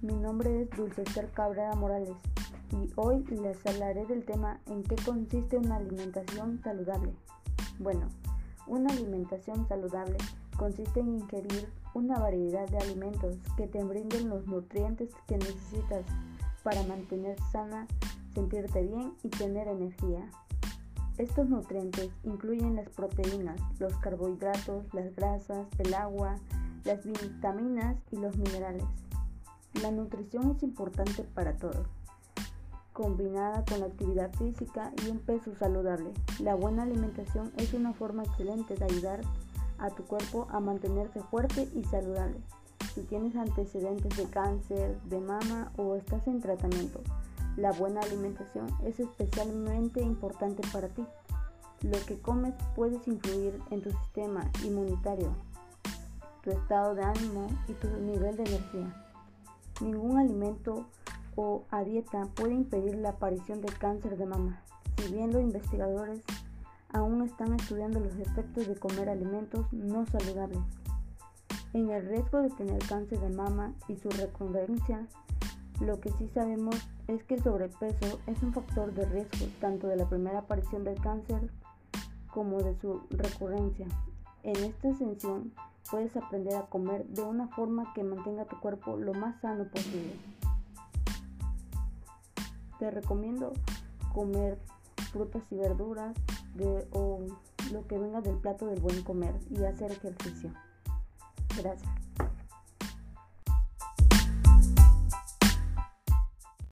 Mi nombre es Dulce Esther Cabrera Morales y hoy les hablaré del tema en qué consiste una alimentación saludable. Bueno, una alimentación saludable consiste en ingerir una variedad de alimentos que te brinden los nutrientes que necesitas para mantener sana, sentirte bien y tener energía. Estos nutrientes incluyen las proteínas, los carbohidratos, las grasas, el agua, las vitaminas y los minerales. La nutrición es importante para todos, combinada con la actividad física y un peso saludable. La buena alimentación es una forma excelente de ayudar a tu cuerpo a mantenerse fuerte y saludable. Si tienes antecedentes de cáncer, de mama o estás en tratamiento, la buena alimentación es especialmente importante para ti. Lo que comes puedes influir en tu sistema inmunitario, tu estado de ánimo y tu nivel de energía. O a dieta puede impedir la aparición de cáncer de mama, si bien los investigadores aún están estudiando los efectos de comer alimentos no saludables. En el riesgo de tener cáncer de mama y su recurrencia, lo que sí sabemos es que el sobrepeso es un factor de riesgo tanto de la primera aparición del cáncer como de su recurrencia. En esta ascensión puedes aprender a comer de una forma que mantenga tu cuerpo lo más sano posible. Te recomiendo comer frutas y verduras o lo que venga del plato del buen comer y hacer ejercicio. Gracias.